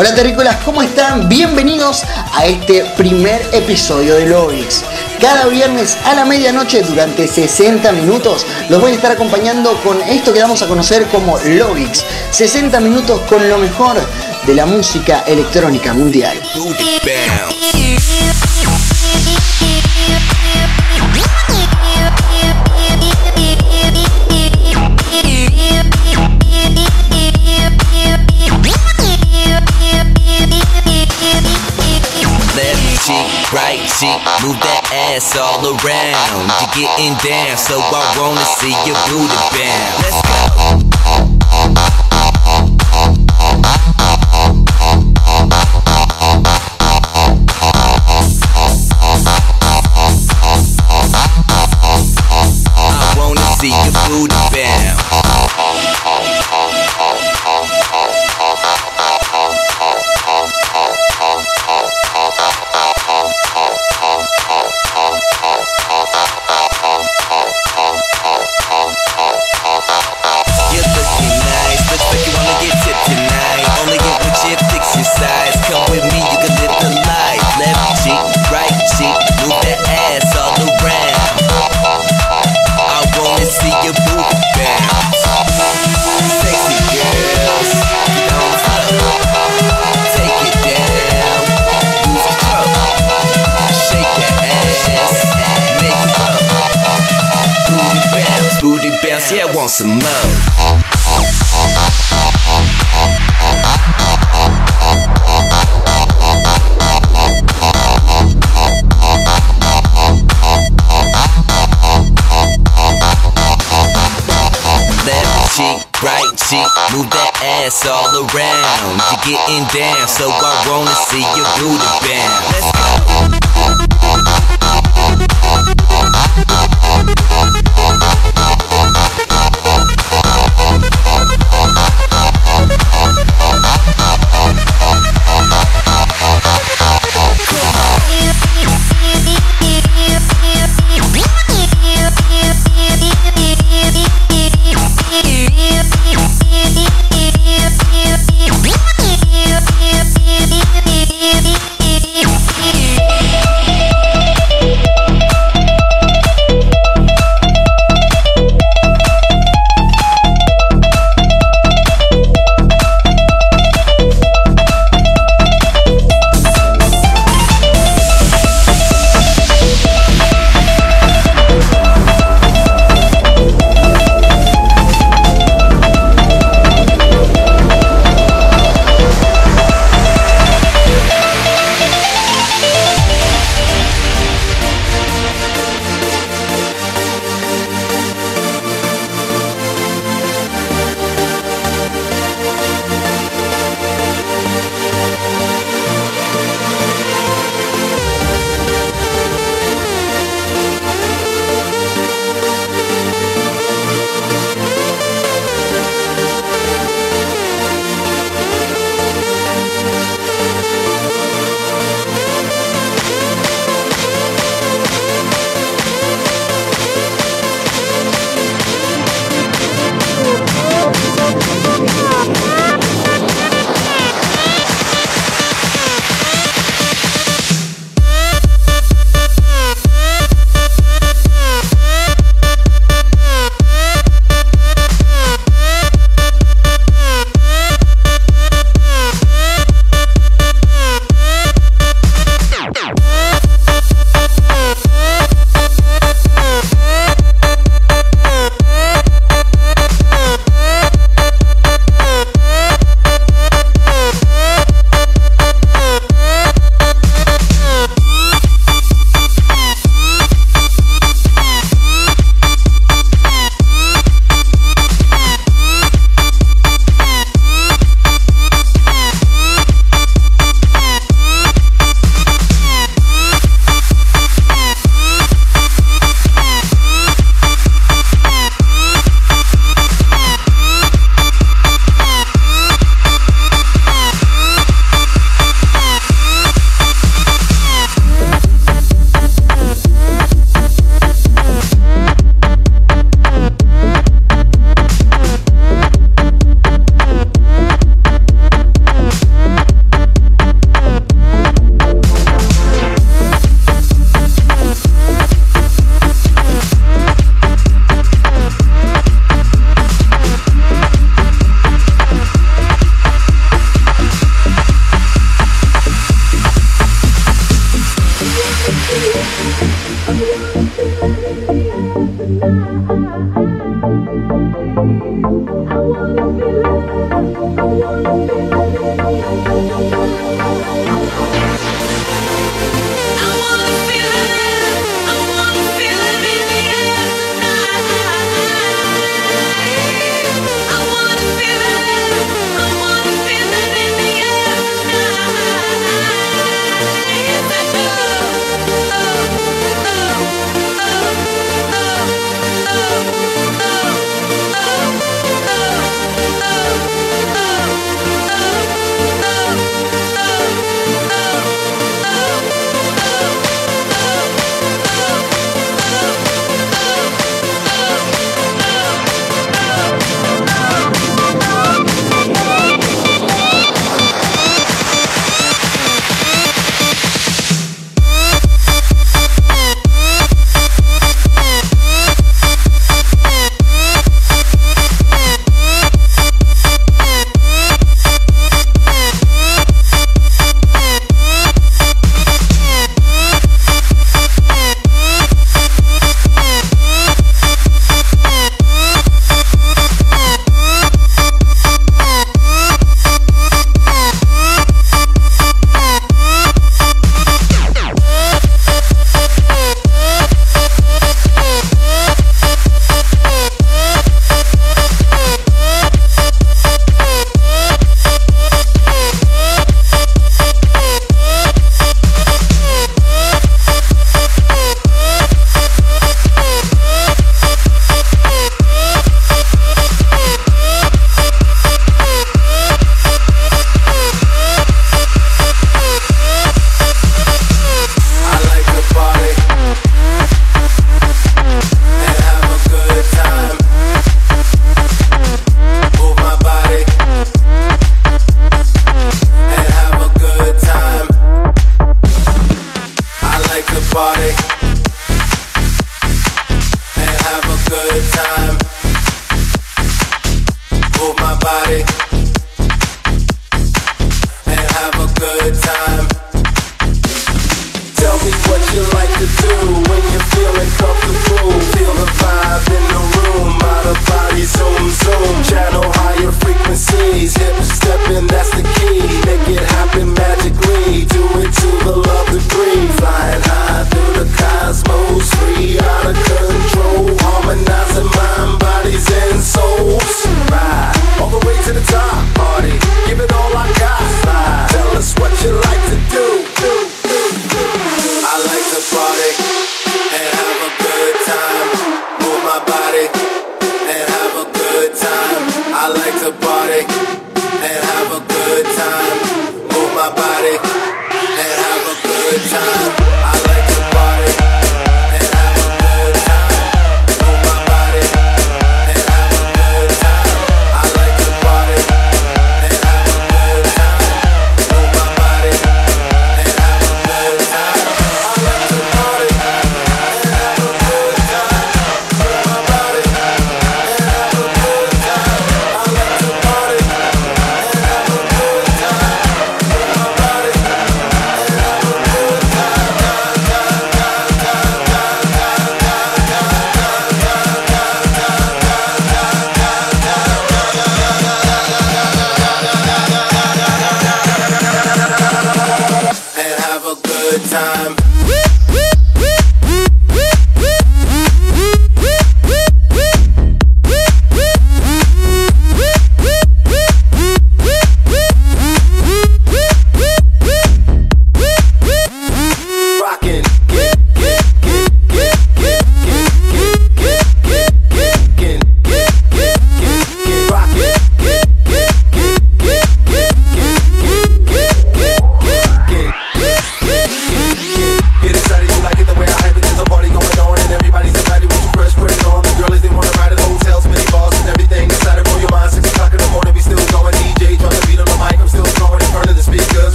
Hola terrícolas, ¿cómo están? Bienvenidos a este primer episodio de Lovix. Cada viernes a la medianoche durante 60 minutos los voy a estar acompañando con esto que vamos a conocer como Lovix. 60 minutos con lo mejor de la música electrónica mundial. Ass all around. You're getting down, so I wanna see your booty bounce. Let's go. Some more. Right cheek, move that ass all around. You're getting down, so I wanna see your booty bounce. body and have a good time. I like to party.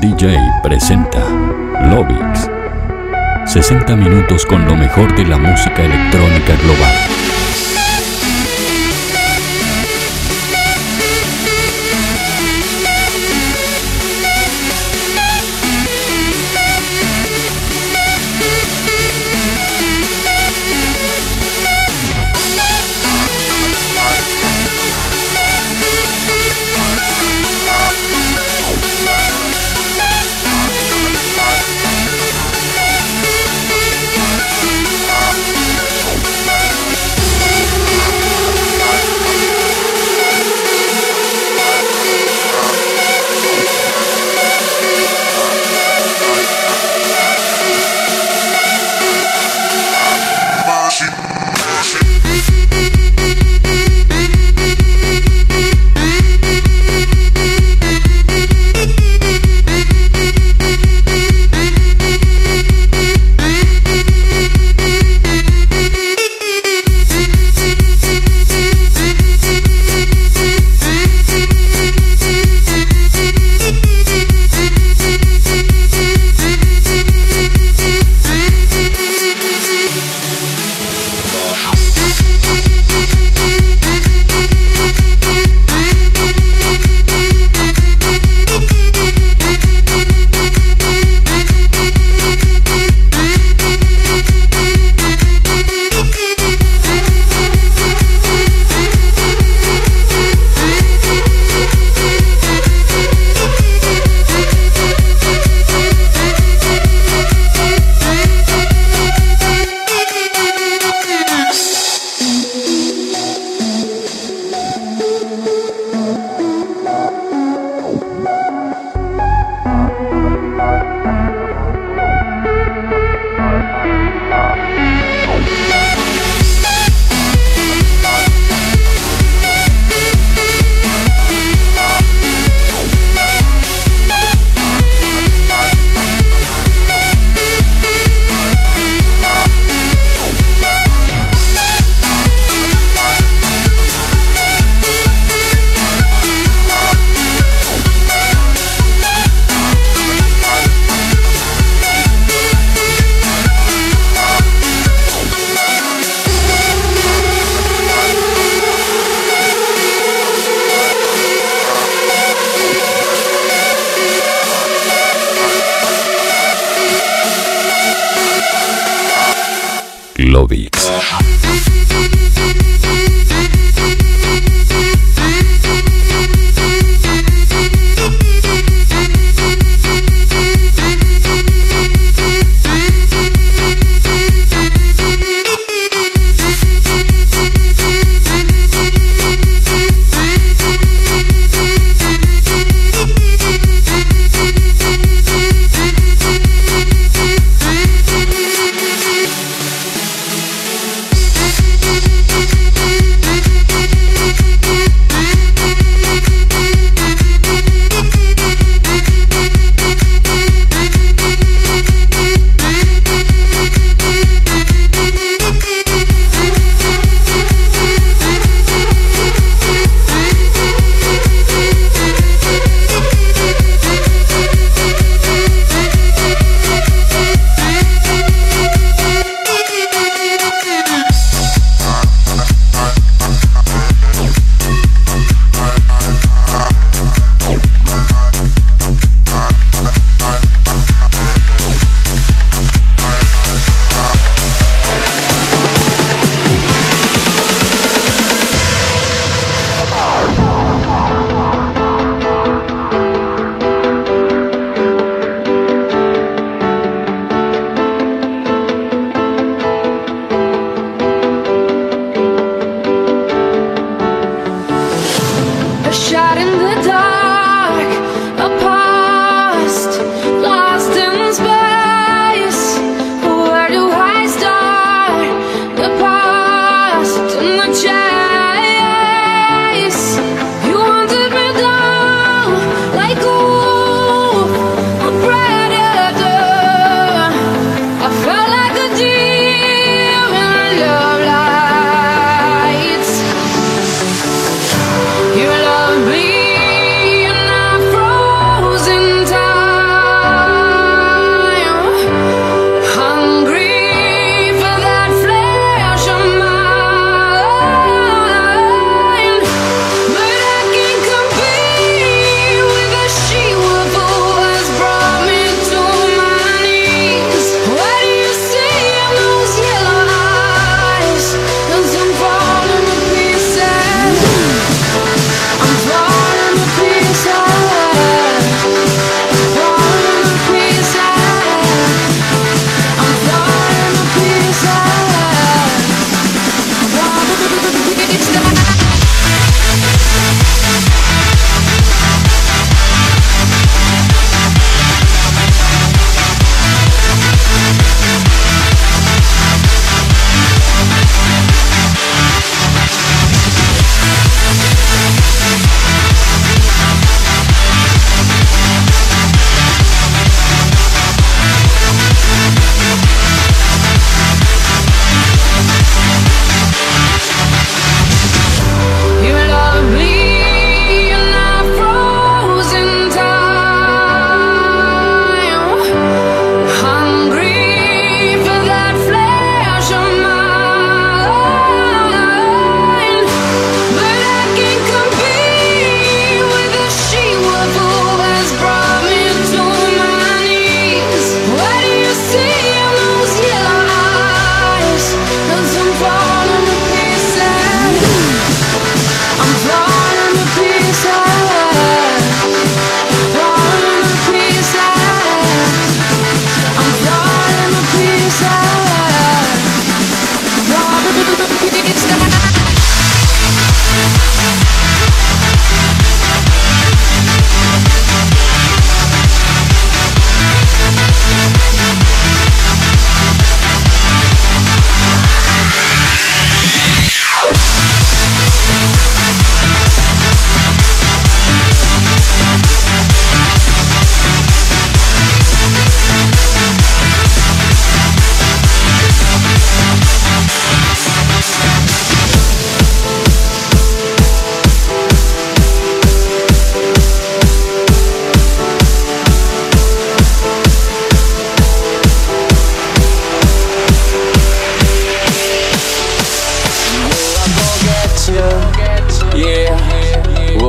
DJ presenta Lovix. 60 minutos con lo mejor de la música electrónica global.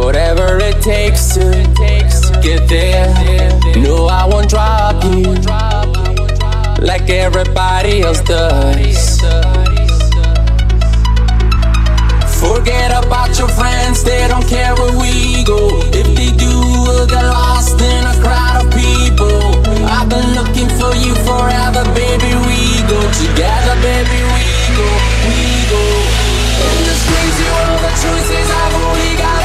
Whatever it takes to get there. No, I won't drop you like everybody else does. Forget about your friends, they don't care where we go. If they do, we'll get lost in a crowd of people. I've been looking for you forever, baby. We go together, baby. We go, we go. In this crazy world the choices, I've only got.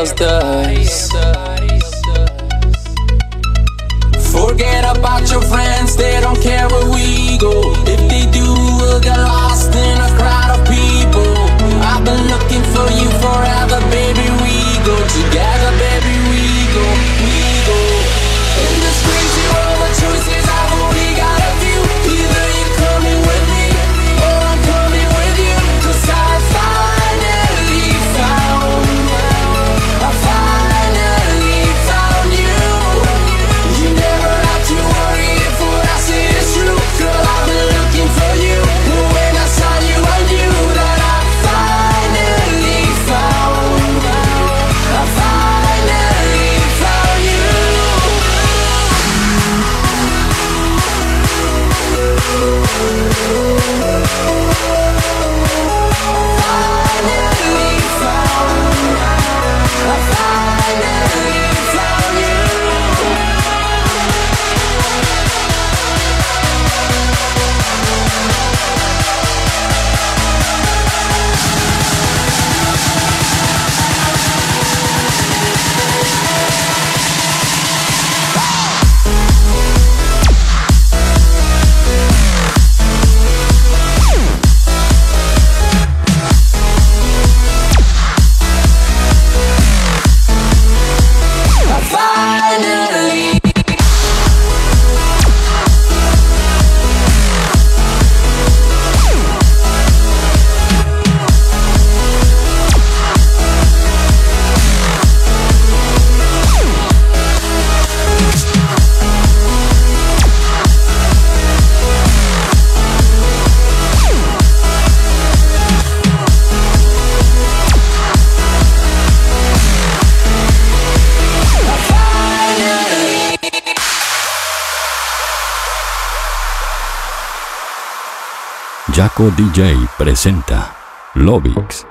else does DJ presenta Lobix.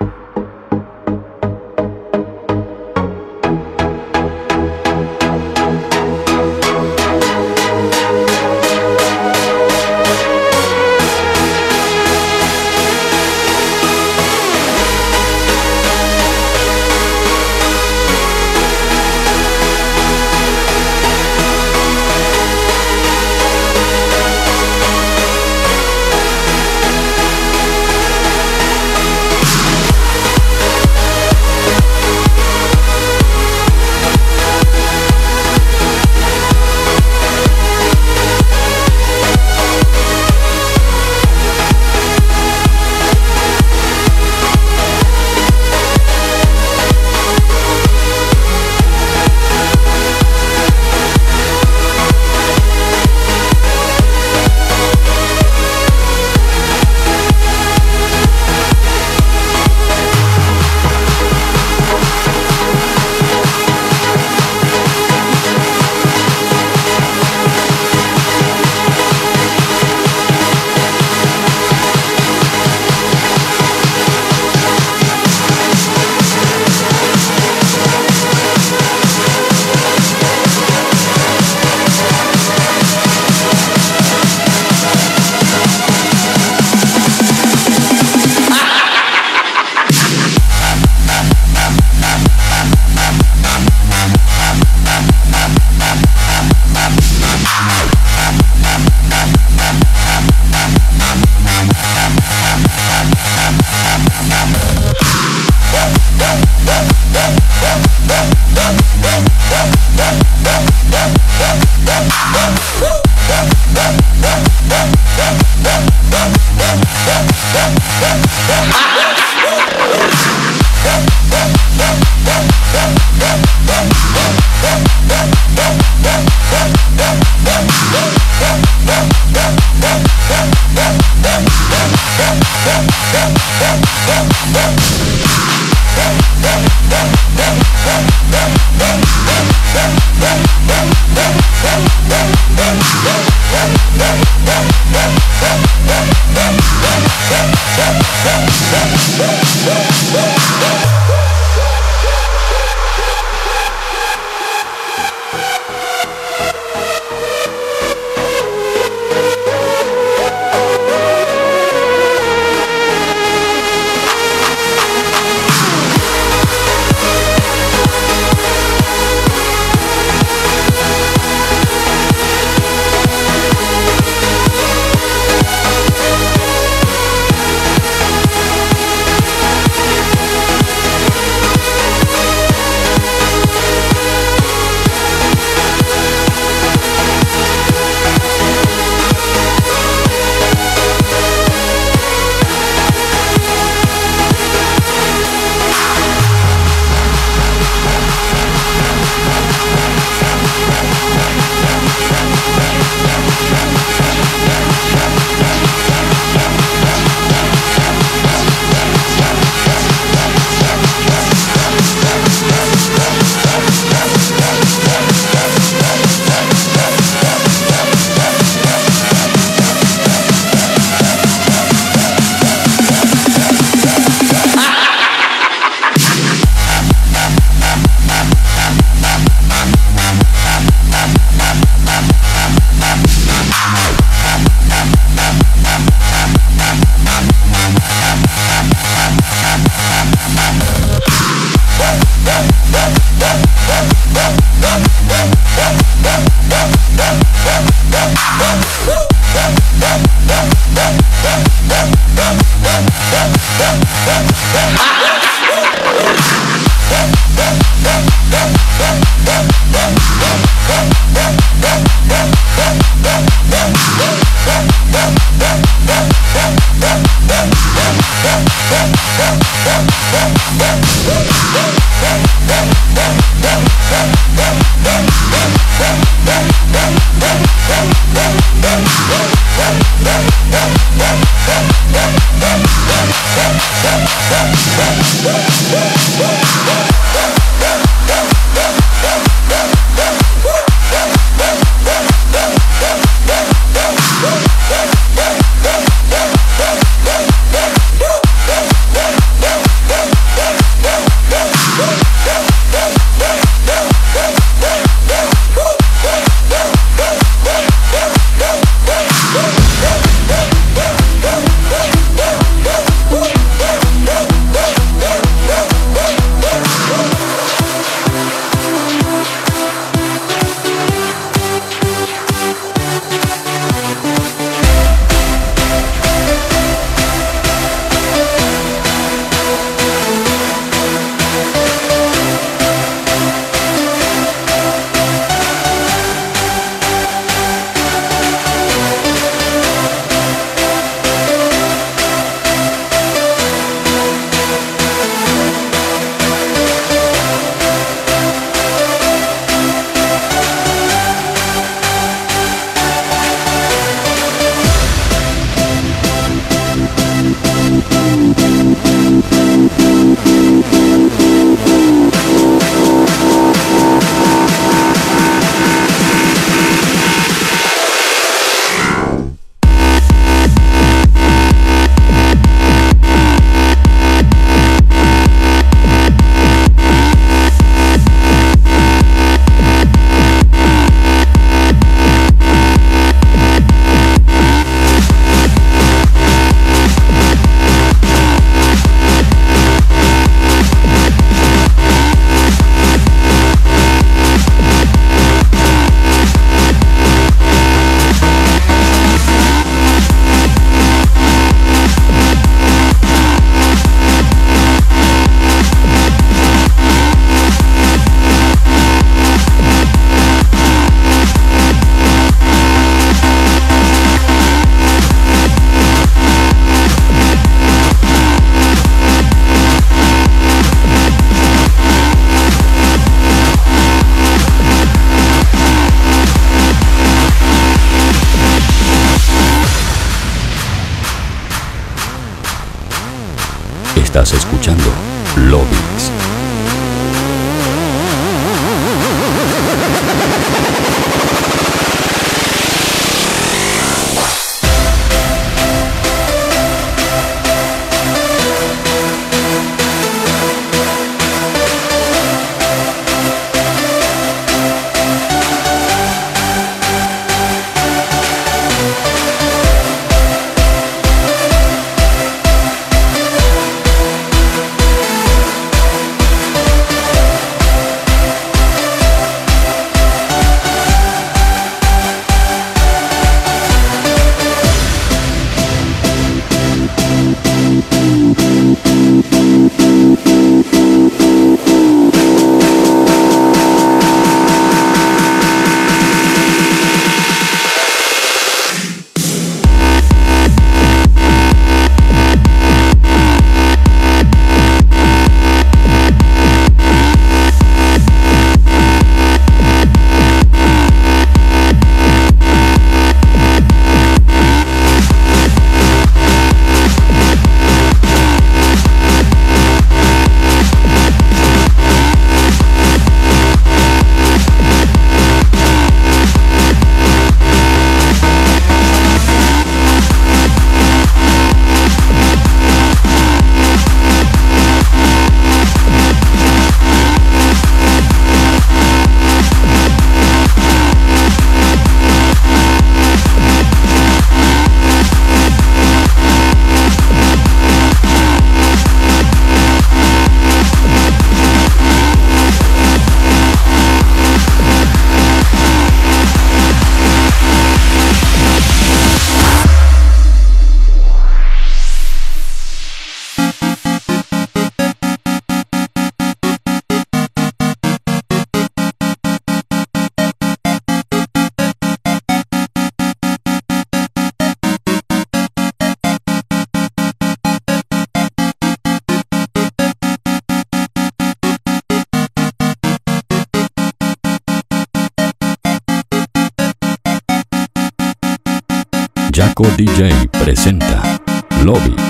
Disco DJ presenta Lobby.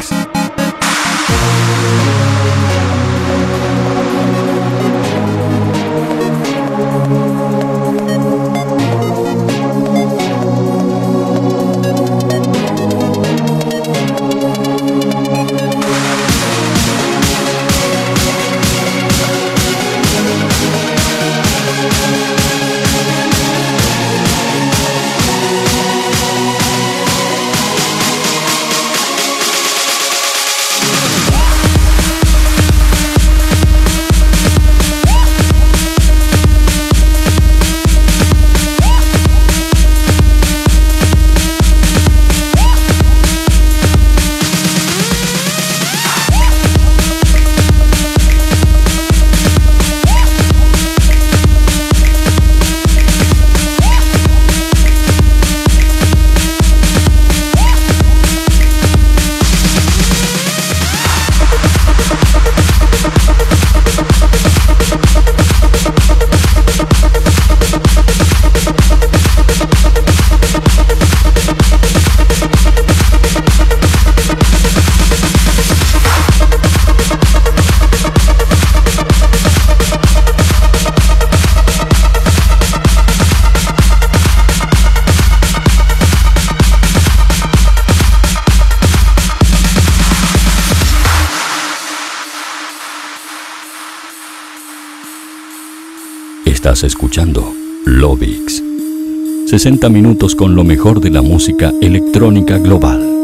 60 minutos con lo mejor de la música electrónica global.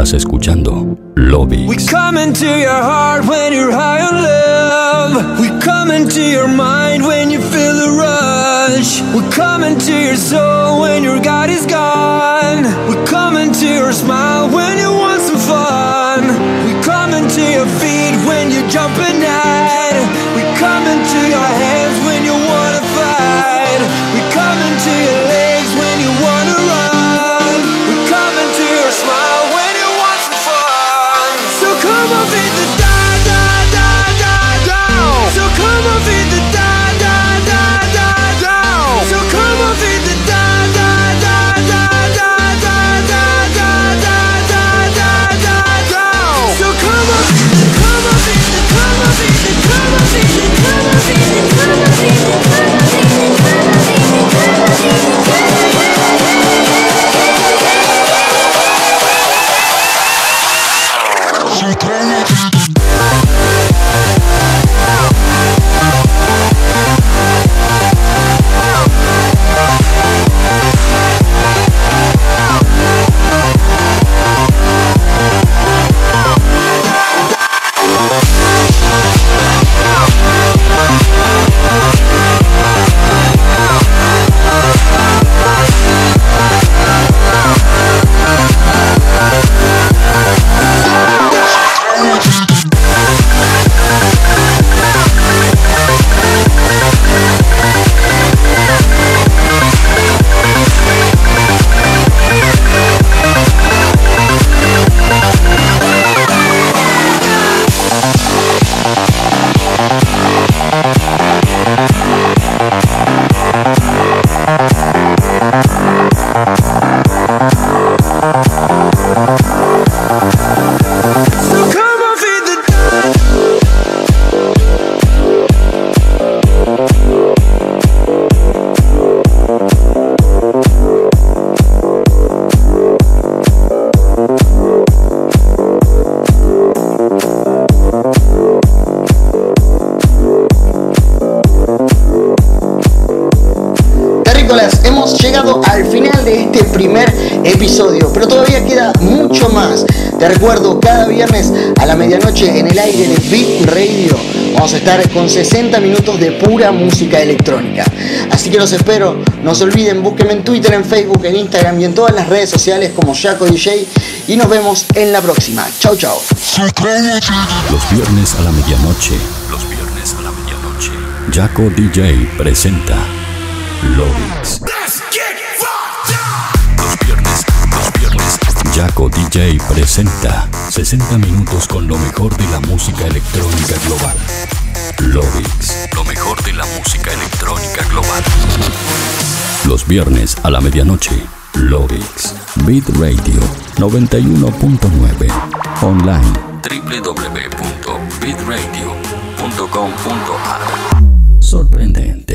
Estás escuchando Lovix. We come into your heart when you're high on love. We come into your mind when you feel the rush. We come into your soul when your God is gone. We come into your smile when you want some fun. We come into your feet when you're jumping out. We come into your head. Con 60 minutos de pura música electrónica. Así que los espero, no se olviden, búsquenme en Twitter, en Facebook, en Instagram y en todas las redes sociales como Jaco DJ y nos vemos en la próxima. Chau chau. Los viernes a la medianoche. Los viernes a la medianoche. Jaco DJ presenta viernes. Jaco DJ presenta 60 minutos con lo mejor de la música electrónica global. Lo mejor de la música electrónica global. Los viernes a la medianoche. Lovix. Beat Radio 91.9. Online www.beatradio.com.ar Sorprendente.